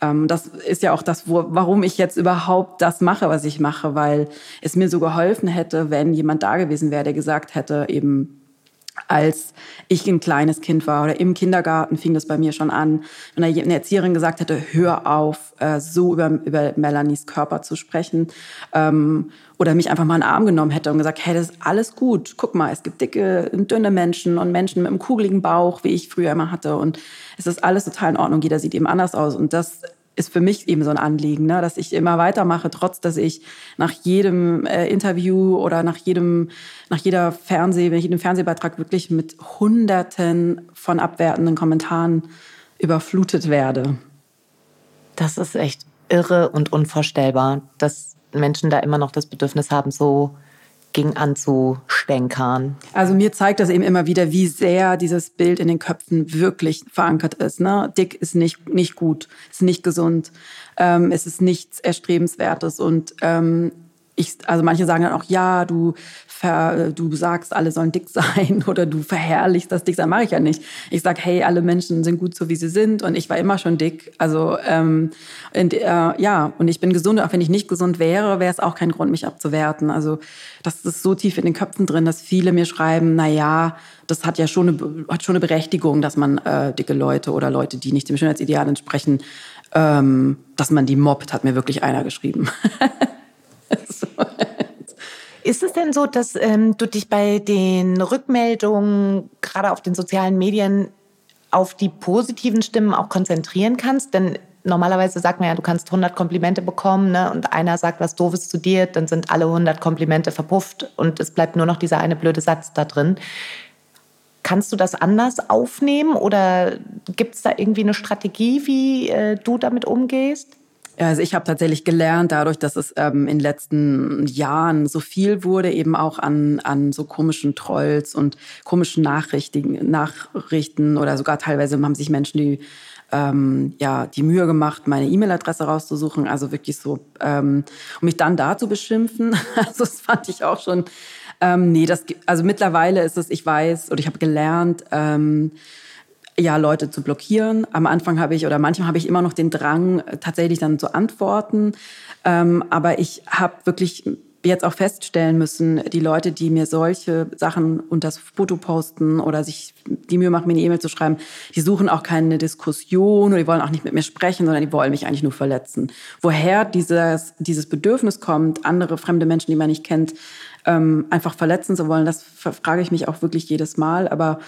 Ähm, das ist ja auch das, wo, warum ich jetzt überhaupt das mache, was ich mache, weil es mir so geholfen hätte, wenn jemand da gewesen wäre, der gesagt hätte, eben, als ich ein kleines Kind war oder im Kindergarten fing das bei mir schon an, wenn eine Erzieherin gesagt hätte, hör auf, äh, so über, über Melanies Körper zu sprechen ähm, oder mich einfach mal in den Arm genommen hätte und gesagt, hey, das ist alles gut, guck mal, es gibt dicke, dünne Menschen und Menschen mit einem kugeligen Bauch, wie ich früher immer hatte. Und es ist alles total in Ordnung, jeder sieht eben anders aus. Und das ist für mich eben so ein Anliegen, ne? dass ich immer weitermache, trotz dass ich nach jedem äh, Interview oder nach jedem, nach jeder Fernseh, ich jedem Fernsehbeitrag wirklich mit Hunderten von abwertenden Kommentaren überflutet werde. Das ist echt irre und unvorstellbar, dass Menschen da immer noch das Bedürfnis haben, so ging anzustänkern. Also mir zeigt das eben immer wieder, wie sehr dieses Bild in den Köpfen wirklich verankert ist. Ne? Dick ist nicht, nicht gut, ist nicht gesund, ähm, es ist nichts Erstrebenswertes und ähm, ich, also manche sagen dann auch, ja, du, ver, du sagst, alle sollen dick sein oder du verherrlichst das Dicksein. Mache ich ja nicht. Ich sage, hey, alle Menschen sind gut so, wie sie sind und ich war immer schon dick. Also ähm, und, äh, ja, und ich bin gesund. Auch wenn ich nicht gesund wäre, wäre es auch kein Grund, mich abzuwerten. Also das ist so tief in den Köpfen drin, dass viele mir schreiben, na ja, das hat ja schon eine, hat schon eine Berechtigung, dass man äh, dicke Leute oder Leute, die nicht dem Schönheitsideal entsprechen, ähm, dass man die mobbt, hat mir wirklich einer geschrieben. Ist es denn so, dass ähm, du dich bei den Rückmeldungen, gerade auf den sozialen Medien, auf die positiven Stimmen auch konzentrieren kannst? Denn normalerweise sagt man ja, du kannst 100 Komplimente bekommen ne? und einer sagt was Doofes zu dir, dann sind alle 100 Komplimente verpufft und es bleibt nur noch dieser eine blöde Satz da drin. Kannst du das anders aufnehmen oder gibt es da irgendwie eine Strategie, wie äh, du damit umgehst? Also ich habe tatsächlich gelernt, dadurch, dass es ähm, in den letzten Jahren so viel wurde, eben auch an, an so komischen Trolls und komischen Nachrichten, Nachrichten oder sogar teilweise haben sich Menschen, die ähm, ja die Mühe gemacht, meine E-Mail-Adresse rauszusuchen, also wirklich so, ähm, um mich dann da zu beschimpfen. Also das fand ich auch schon. Ähm, nee, das also mittlerweile ist es, ich weiß oder ich habe gelernt. Ähm, ja, Leute zu blockieren. Am Anfang habe ich oder manchmal habe ich immer noch den Drang, äh, tatsächlich dann zu antworten. Ähm, aber ich habe wirklich jetzt auch feststellen müssen, die Leute, die mir solche Sachen unter das Foto posten oder sich die Mühe machen, mir eine E-Mail zu schreiben, die suchen auch keine Diskussion oder die wollen auch nicht mit mir sprechen, sondern die wollen mich eigentlich nur verletzen. Woher dieses, dieses Bedürfnis kommt, andere fremde Menschen, die man nicht kennt, ähm, einfach verletzen zu wollen, das frage ich mich auch wirklich jedes Mal. Aber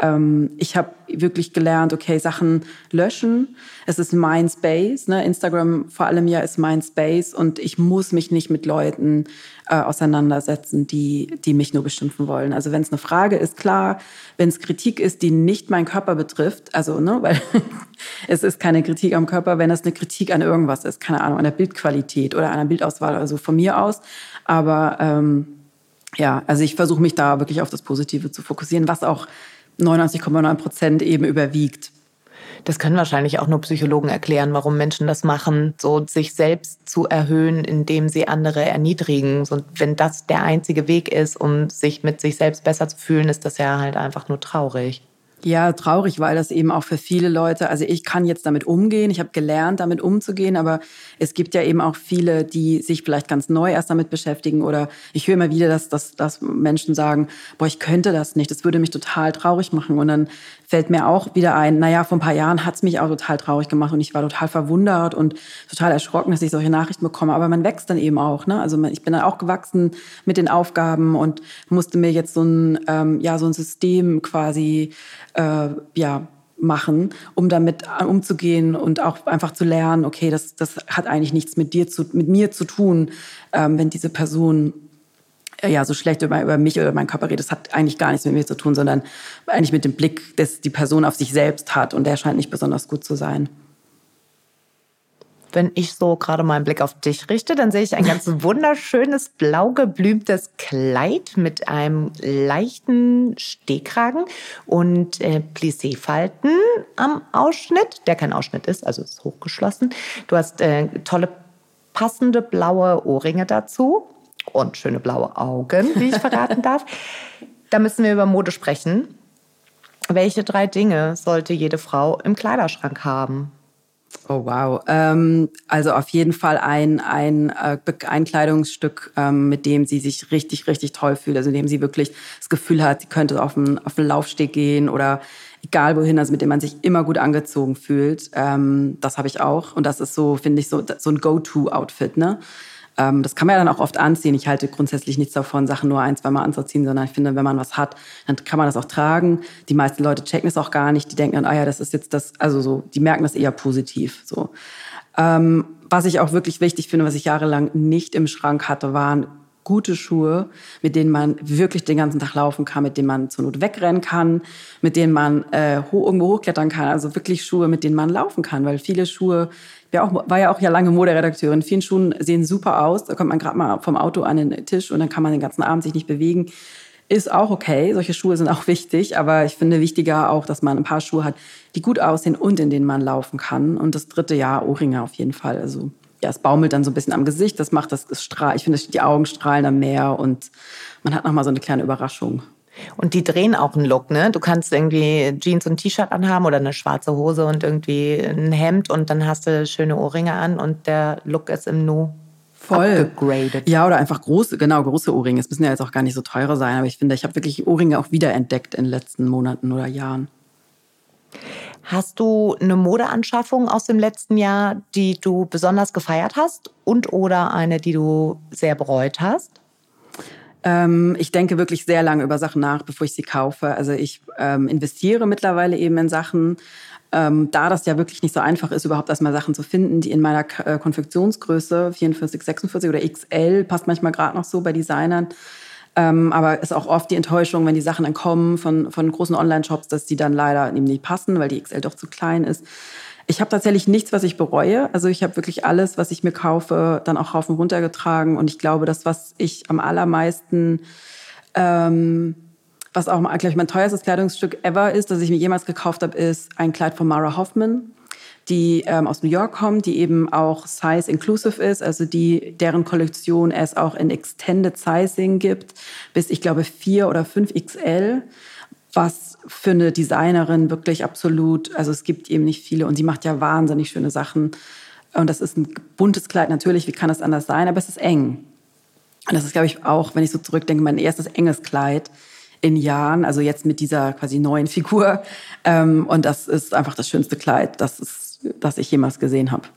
ähm, ich habe wirklich gelernt, okay, Sachen löschen. Es ist mein Space. Ne? Instagram vor allem ja ist mein Space und ich muss mich nicht mit Leuten äh, auseinandersetzen, die, die mich nur beschimpfen wollen. Also wenn es eine Frage ist, klar. Wenn es Kritik ist, die nicht meinen Körper betrifft, also ne, weil es ist keine Kritik am Körper, wenn es eine Kritik an irgendwas ist, keine Ahnung, an der Bildqualität oder an der Bildauswahl, also von mir aus. Aber ähm, ja, also ich versuche mich da wirklich auf das Positive zu fokussieren, was auch 99,9 Prozent eben überwiegt. Das können wahrscheinlich auch nur Psychologen erklären, warum Menschen das machen, so sich selbst zu erhöhen, indem sie andere erniedrigen. Und wenn das der einzige Weg ist, um sich mit sich selbst besser zu fühlen, ist das ja halt einfach nur traurig. Ja, traurig, weil das eben auch für viele Leute, also ich kann jetzt damit umgehen, ich habe gelernt, damit umzugehen, aber es gibt ja eben auch viele, die sich vielleicht ganz neu erst damit beschäftigen oder ich höre immer wieder, dass, dass, dass Menschen sagen, boah, ich könnte das nicht, das würde mich total traurig machen und dann fällt mir auch wieder ein, naja, vor ein paar Jahren hat's mich auch total traurig gemacht und ich war total verwundert und total erschrocken, dass ich solche Nachrichten bekomme. Aber man wächst dann eben auch. Ne? Also ich bin dann auch gewachsen mit den Aufgaben und musste mir jetzt so ein, ähm, ja, so ein System quasi äh, ja, machen, um damit umzugehen und auch einfach zu lernen, okay, das, das hat eigentlich nichts mit dir zu, mit mir zu tun, ähm, wenn diese Person ja so schlecht über, über mich oder meinen Körper redet, das hat eigentlich gar nichts mit mir zu tun, sondern eigentlich mit dem Blick, dass die Person auf sich selbst hat und der scheint nicht besonders gut zu sein. Wenn ich so gerade meinen Blick auf dich richte, dann sehe ich ein ganz wunderschönes blau geblümtes Kleid mit einem leichten Stehkragen und äh, Plissé-Falten am Ausschnitt, der kein Ausschnitt ist, also ist hochgeschlossen. Du hast äh, tolle passende blaue Ohrringe dazu und schöne blaue Augen, wie ich verraten darf. Da müssen wir über Mode sprechen. Welche drei Dinge sollte jede Frau im Kleiderschrank haben? Oh wow. Ähm, also auf jeden Fall ein, ein, äh, ein Kleidungsstück, ähm, mit dem sie sich richtig, richtig toll fühlt. Also in dem sie wirklich das Gefühl hat, sie könnte auf einen, auf Laufsteg gehen oder egal wohin, also mit dem man sich immer gut angezogen fühlt. Ähm, das habe ich auch. Und das ist so, finde ich, so, so ein Go-To-Outfit. Ne? Ähm, das kann man ja dann auch oft anziehen. Ich halte grundsätzlich nichts davon, Sachen nur ein, zwei Mal anzuziehen, sondern ich finde, wenn man was hat, dann kann man das auch tragen. Die meisten Leute checken es auch gar nicht. Die denken dann, ah ja, das ist jetzt das, also so, die merken das eher positiv. So. Ähm, was ich auch wirklich wichtig finde, was ich jahrelang nicht im Schrank hatte, waren gute Schuhe, mit denen man wirklich den ganzen Tag laufen kann, mit denen man zur Not wegrennen kann, mit denen man äh, irgendwo hochklettern kann. Also wirklich Schuhe, mit denen man laufen kann, weil viele Schuhe ja auch, war ja auch ja lange Moderedakteurin. Vielen Schuhen sehen super aus. Da kommt man gerade mal vom Auto an den Tisch und dann kann man den ganzen Abend sich nicht bewegen. Ist auch okay. Solche Schuhe sind auch wichtig. Aber ich finde wichtiger auch, dass man ein paar Schuhe hat, die gut aussehen und in denen man laufen kann. Und das dritte Jahr Ohrringe auf jeden Fall. Also ja, es baumelt dann so ein bisschen am Gesicht. Das macht das, das Strahl. Ich finde, die Augen strahlen dann mehr und man hat nochmal so eine kleine Überraschung. Und die drehen auch einen Look, ne? Du kannst irgendwie Jeans und T-Shirt anhaben oder eine schwarze Hose und irgendwie ein Hemd und dann hast du schöne Ohrringe an und der Look ist im Nu Voll. Upgraded. Ja, oder einfach große, genau, große Ohrringe. Es müssen ja jetzt auch gar nicht so teure sein, aber ich finde, ich habe wirklich Ohrringe auch wiederentdeckt in den letzten Monaten oder Jahren. Hast du eine Modeanschaffung aus dem letzten Jahr, die du besonders gefeiert hast und oder eine, die du sehr bereut hast? Ähm, ich denke wirklich sehr lange über Sachen nach, bevor ich sie kaufe. Also ich ähm, investiere mittlerweile eben in Sachen, ähm, da das ja wirklich nicht so einfach ist, überhaupt erstmal Sachen zu finden, die in meiner äh, Konfektionsgröße 44, 46 oder XL passt manchmal gerade noch so bei Designern. Ähm, aber ist auch oft die Enttäuschung, wenn die Sachen dann kommen von, von großen Online-Shops, dass die dann leider eben nicht passen, weil die XL doch zu klein ist. Ich habe tatsächlich nichts, was ich bereue. Also ich habe wirklich alles, was ich mir kaufe, dann auch rauf und runter getragen. Und ich glaube, das, was ich am allermeisten, ähm, was auch, glaube ich, mein teuerstes Kleidungsstück ever ist, das ich mir jemals gekauft habe, ist ein Kleid von Mara Hoffman die ähm, aus New York kommt, die eben auch Size Inclusive ist, also die deren Kollektion es auch in Extended Sizing gibt, bis ich glaube 4 oder 5 XL was für eine Designerin wirklich absolut, also es gibt eben nicht viele und sie macht ja wahnsinnig schöne Sachen. Und das ist ein buntes Kleid natürlich, wie kann das anders sein, aber es ist eng. Und das ist, glaube ich, auch, wenn ich so zurückdenke, mein erstes enges Kleid in Jahren, also jetzt mit dieser quasi neuen Figur. Ähm, und das ist einfach das schönste Kleid, das, ist, das ich jemals gesehen habe.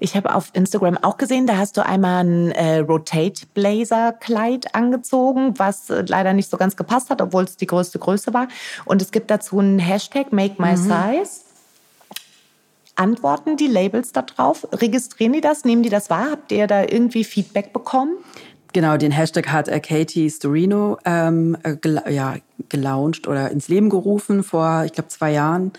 Ich habe auf Instagram auch gesehen, da hast du einmal ein äh, Rotate Blazer Kleid angezogen, was äh, leider nicht so ganz gepasst hat, obwohl es die größte Größe war. Und es gibt dazu einen Hashtag Make My mhm. Size. Antworten die Labels da drauf? Registrieren die das? Nehmen die das wahr? Habt ihr da irgendwie Feedback bekommen? Genau, den Hashtag hat äh, Katie Storino ähm, äh, gel ja, gelauncht oder ins Leben gerufen vor, ich glaube, zwei Jahren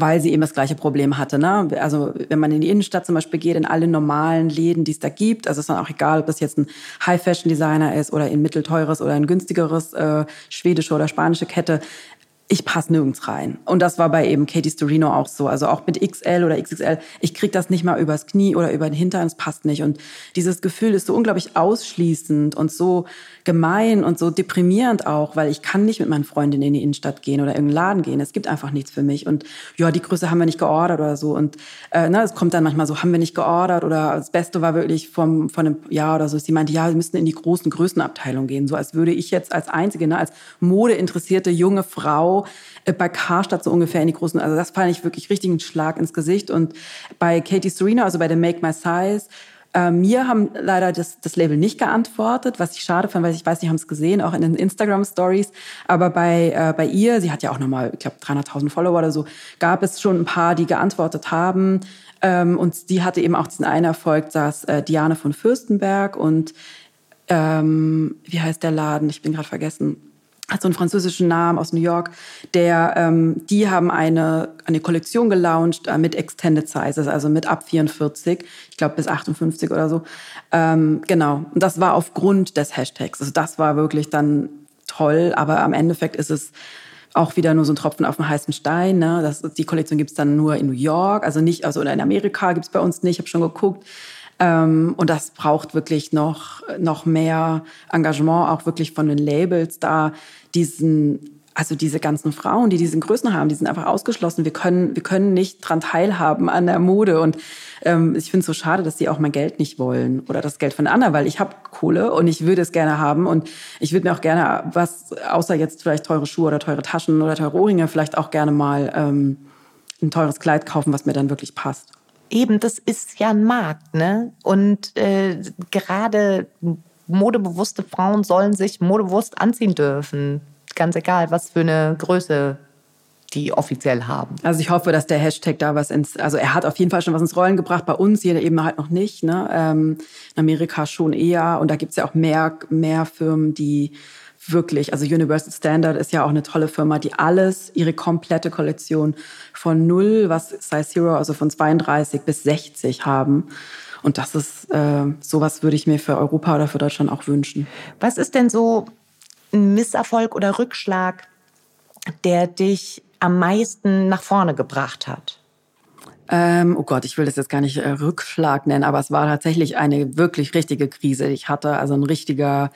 weil sie eben das gleiche Problem hatte. Ne? Also wenn man in die Innenstadt zum Beispiel geht, in alle normalen Läden, die es da gibt, also es ist dann auch egal, ob das jetzt ein High-Fashion-Designer ist oder ein mittelteures oder ein günstigeres äh, schwedische oder spanische Kette, ich passe nirgends rein. Und das war bei eben Katie Storino auch so. Also auch mit XL oder XXL, ich krieg das nicht mal übers Knie oder über den Hintern, es passt nicht. Und dieses Gefühl ist so unglaublich ausschließend und so gemein und so deprimierend auch, weil ich kann nicht mit meinen Freundinnen in die Innenstadt gehen oder in irgendeinen Laden gehen. Es gibt einfach nichts für mich. Und ja, die Größe haben wir nicht geordert oder so. Und äh, na, es kommt dann manchmal so, haben wir nicht geordert oder das Beste war wirklich vom, von einem Jahr oder so. Sie meinte, ja, wir müssten in die großen Größenabteilung gehen. So als würde ich jetzt als einzige, ne, als modeinteressierte junge Frau äh, bei Karstadt so ungefähr in die großen, also das fand ich wirklich richtig einen Schlag ins Gesicht. Und bei Katie Serena, also bei der Make My Size, äh, mir haben leider das, das Label nicht geantwortet, was ich schade fand, weil ich weiß, sie haben es gesehen, auch in den Instagram-Stories. Aber bei, äh, bei ihr, sie hat ja auch nochmal, ich glaube, 300.000 Follower oder so, gab es schon ein paar, die geantwortet haben. Ähm, und die hatte eben auch diesen einen Erfolg, dass äh, Diane von Fürstenberg und ähm, wie heißt der Laden? Ich bin gerade vergessen hat so einen französischen Namen aus New York, der, ähm, die haben eine, eine Kollektion gelauncht äh, mit Extended Sizes, also mit ab 44, ich glaube bis 58 oder so. Ähm, genau, und das war aufgrund des Hashtags. Also das war wirklich dann toll, aber am Endeffekt ist es auch wieder nur so ein Tropfen auf dem heißen Stein. Ne? Das, die Kollektion gibt's dann nur in New York, also nicht, also in Amerika gibt's bei uns nicht, ich habe schon geguckt. Ähm, und das braucht wirklich noch, noch mehr Engagement, auch wirklich von den Labels da, diesen also diese ganzen Frauen, die diesen Größen haben, die sind einfach ausgeschlossen. Wir können, wir können nicht dran teilhaben an der Mode. Und ähm, ich finde es so schade, dass die auch mein Geld nicht wollen oder das Geld von anderen, weil ich habe Kohle und ich würde es gerne haben. Und ich würde mir auch gerne was, außer jetzt vielleicht teure Schuhe oder teure Taschen oder teure Ohrringe, vielleicht auch gerne mal ähm, ein teures Kleid kaufen, was mir dann wirklich passt. Eben, das ist ja ein Markt, ne? Und äh, gerade modebewusste Frauen sollen sich modebewusst anziehen dürfen ganz egal, was für eine Größe die offiziell haben. Also ich hoffe, dass der Hashtag da was ins, also er hat auf jeden Fall schon was ins Rollen gebracht, bei uns hier eben halt noch nicht, ne? Ähm, in Amerika schon eher und da gibt es ja auch mehr, mehr Firmen, die wirklich, also Universal Standard ist ja auch eine tolle Firma, die alles, ihre komplette Kollektion von null, was Size Zero, also von 32 bis 60 haben. Und das ist, äh, sowas würde ich mir für Europa oder für Deutschland auch wünschen. Was ist denn so ein Misserfolg oder Rückschlag, der dich am meisten nach vorne gebracht hat? Ähm, oh Gott, ich will das jetzt gar nicht äh, Rückschlag nennen, aber es war tatsächlich eine wirklich richtige Krise. Ich hatte also ein richtiger,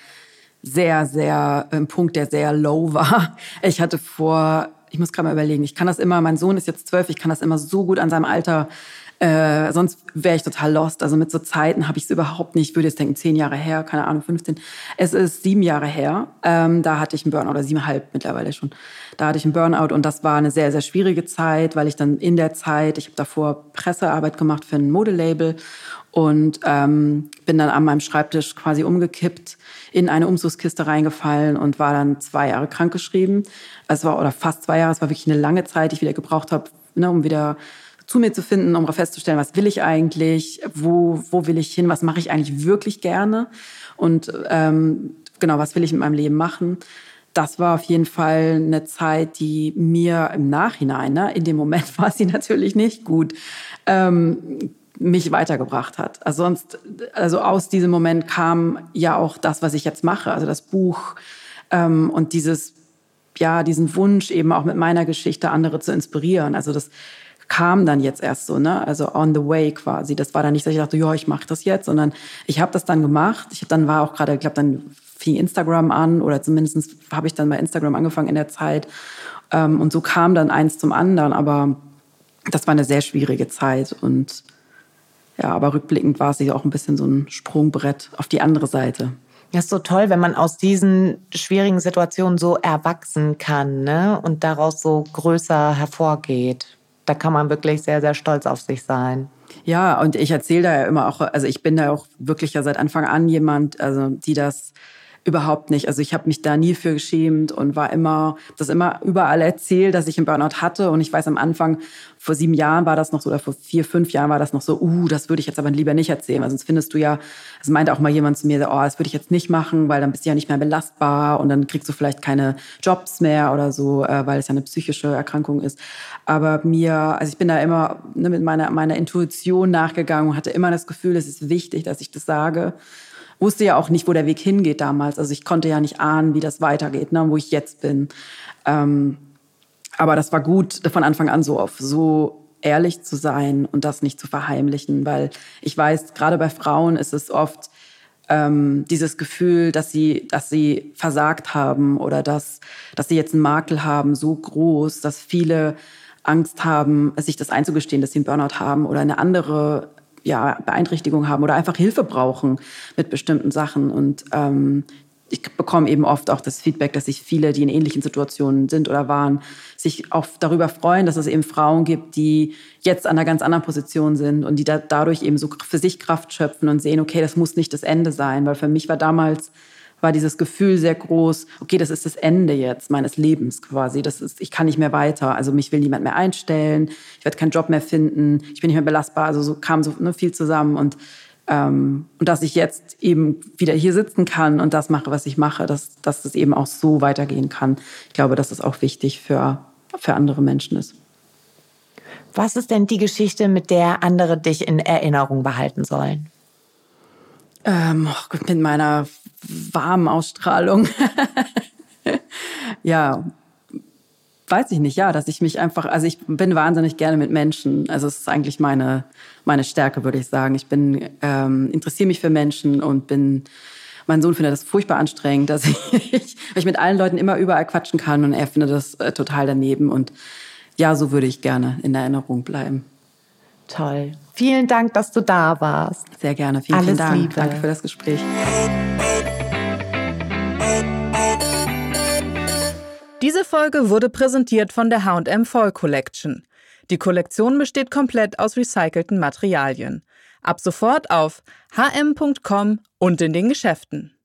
sehr, sehr, ein Punkt, der sehr low war. Ich hatte vor, ich muss gerade mal überlegen, ich kann das immer, mein Sohn ist jetzt zwölf, ich kann das immer so gut an seinem Alter äh, sonst wäre ich total lost. Also mit so Zeiten habe ich es überhaupt nicht. Ich würde jetzt denken, zehn Jahre her, keine Ahnung, 15. Es ist sieben Jahre her. Ähm, da hatte ich einen Burnout, oder siebeneinhalb mittlerweile schon. Da hatte ich einen Burnout und das war eine sehr, sehr schwierige Zeit, weil ich dann in der Zeit, ich habe davor Pressearbeit gemacht für ein Modelabel und ähm, bin dann an meinem Schreibtisch quasi umgekippt, in eine Umzugskiste reingefallen und war dann zwei Jahre krankgeschrieben. Es war oder fast zwei Jahre. Es war wirklich eine lange Zeit, die ich wieder gebraucht habe, ne, um wieder zu mir zu finden, um festzustellen, was will ich eigentlich, wo, wo will ich hin, was mache ich eigentlich wirklich gerne und ähm, genau, was will ich mit meinem Leben machen. Das war auf jeden Fall eine Zeit, die mir im Nachhinein, ne, in dem Moment war sie natürlich nicht gut, ähm, mich weitergebracht hat. Also sonst, also aus diesem Moment kam ja auch das, was ich jetzt mache, also das Buch ähm, und dieses, ja, diesen Wunsch eben auch mit meiner Geschichte andere zu inspirieren. Also das kam dann jetzt erst so, ne? Also on the way quasi. Das war dann nicht, dass ich dachte, ja, ich mache das jetzt, sondern ich habe das dann gemacht. Ich dann war auch gerade, ich glaube, dann fing Instagram an oder zumindest habe ich dann bei Instagram angefangen in der Zeit. Ähm, und so kam dann eins zum anderen. Aber das war eine sehr schwierige Zeit und ja, aber rückblickend war es ja auch ein bisschen so ein Sprungbrett auf die andere Seite. Das ist so toll, wenn man aus diesen schwierigen Situationen so erwachsen kann ne? und daraus so größer hervorgeht da kann man wirklich sehr, sehr stolz auf sich sein. Ja, und ich erzähle da ja immer auch, also ich bin da auch wirklich ja seit Anfang an jemand, also die das überhaupt nicht. Also ich habe mich da nie für geschämt und war immer, das immer überall erzählt, dass ich einen Burnout hatte. Und ich weiß am Anfang, vor sieben Jahren war das noch so, oder vor vier, fünf Jahren war das noch so, uh, das würde ich jetzt aber lieber nicht erzählen, weil sonst findest du ja, es meinte auch mal jemand zu mir, oh, das würde ich jetzt nicht machen, weil dann bist du ja nicht mehr belastbar und dann kriegst du vielleicht keine Jobs mehr oder so, äh, weil es ja eine psychische Erkrankung ist. Aber mir, also ich bin da immer ne, mit meiner, meiner Intuition nachgegangen und hatte immer das Gefühl, es ist wichtig, dass ich das sage wusste ja auch nicht, wo der Weg hingeht damals. Also ich konnte ja nicht ahnen, wie das weitergeht, ne, wo ich jetzt bin. Ähm, aber das war gut, von Anfang an so auf so ehrlich zu sein und das nicht zu verheimlichen, weil ich weiß, gerade bei Frauen ist es oft ähm, dieses Gefühl, dass sie, dass sie versagt haben oder dass, dass sie jetzt einen Makel haben, so groß, dass viele Angst haben, sich das einzugestehen, dass sie einen Burnout haben oder eine andere ja, Beeinträchtigung haben oder einfach Hilfe brauchen mit bestimmten Sachen. Und ähm, ich bekomme eben oft auch das Feedback, dass sich viele, die in ähnlichen Situationen sind oder waren, sich auch darüber freuen, dass es eben Frauen gibt, die jetzt an einer ganz anderen Position sind und die da dadurch eben so für sich Kraft schöpfen und sehen, okay, das muss nicht das Ende sein, weil für mich war damals war dieses Gefühl sehr groß, okay, das ist das Ende jetzt meines Lebens quasi. Das ist, ich kann nicht mehr weiter. Also mich will niemand mehr einstellen, ich werde keinen Job mehr finden, ich bin nicht mehr belastbar. Also so kam so ne, viel zusammen und ähm, und dass ich jetzt eben wieder hier sitzen kann und das mache, was ich mache, dass, dass das eben auch so weitergehen kann. Ich glaube, dass das auch wichtig für, für andere Menschen ist. Was ist denn die Geschichte, mit der andere dich in Erinnerung behalten sollen? Ähm, mit meiner warmen Ausstrahlung. ja, weiß ich nicht, ja, dass ich mich einfach, also ich bin wahnsinnig gerne mit Menschen. Also es ist eigentlich meine, meine Stärke, würde ich sagen. Ich bin, ähm, interessiere mich für Menschen und bin Mein Sohn findet das furchtbar anstrengend, dass ich, ich mit allen Leuten immer überall quatschen kann und er findet das äh, total daneben. Und ja, so würde ich gerne in Erinnerung bleiben. Toll. Vielen Dank, dass du da warst. Sehr gerne. Vielen, Alles vielen Dank. Liebe. Danke für das Gespräch. Diese Folge wurde präsentiert von der H&M Fall Collection. Die Kollektion besteht komplett aus recycelten Materialien. Ab sofort auf hm.com und in den Geschäften.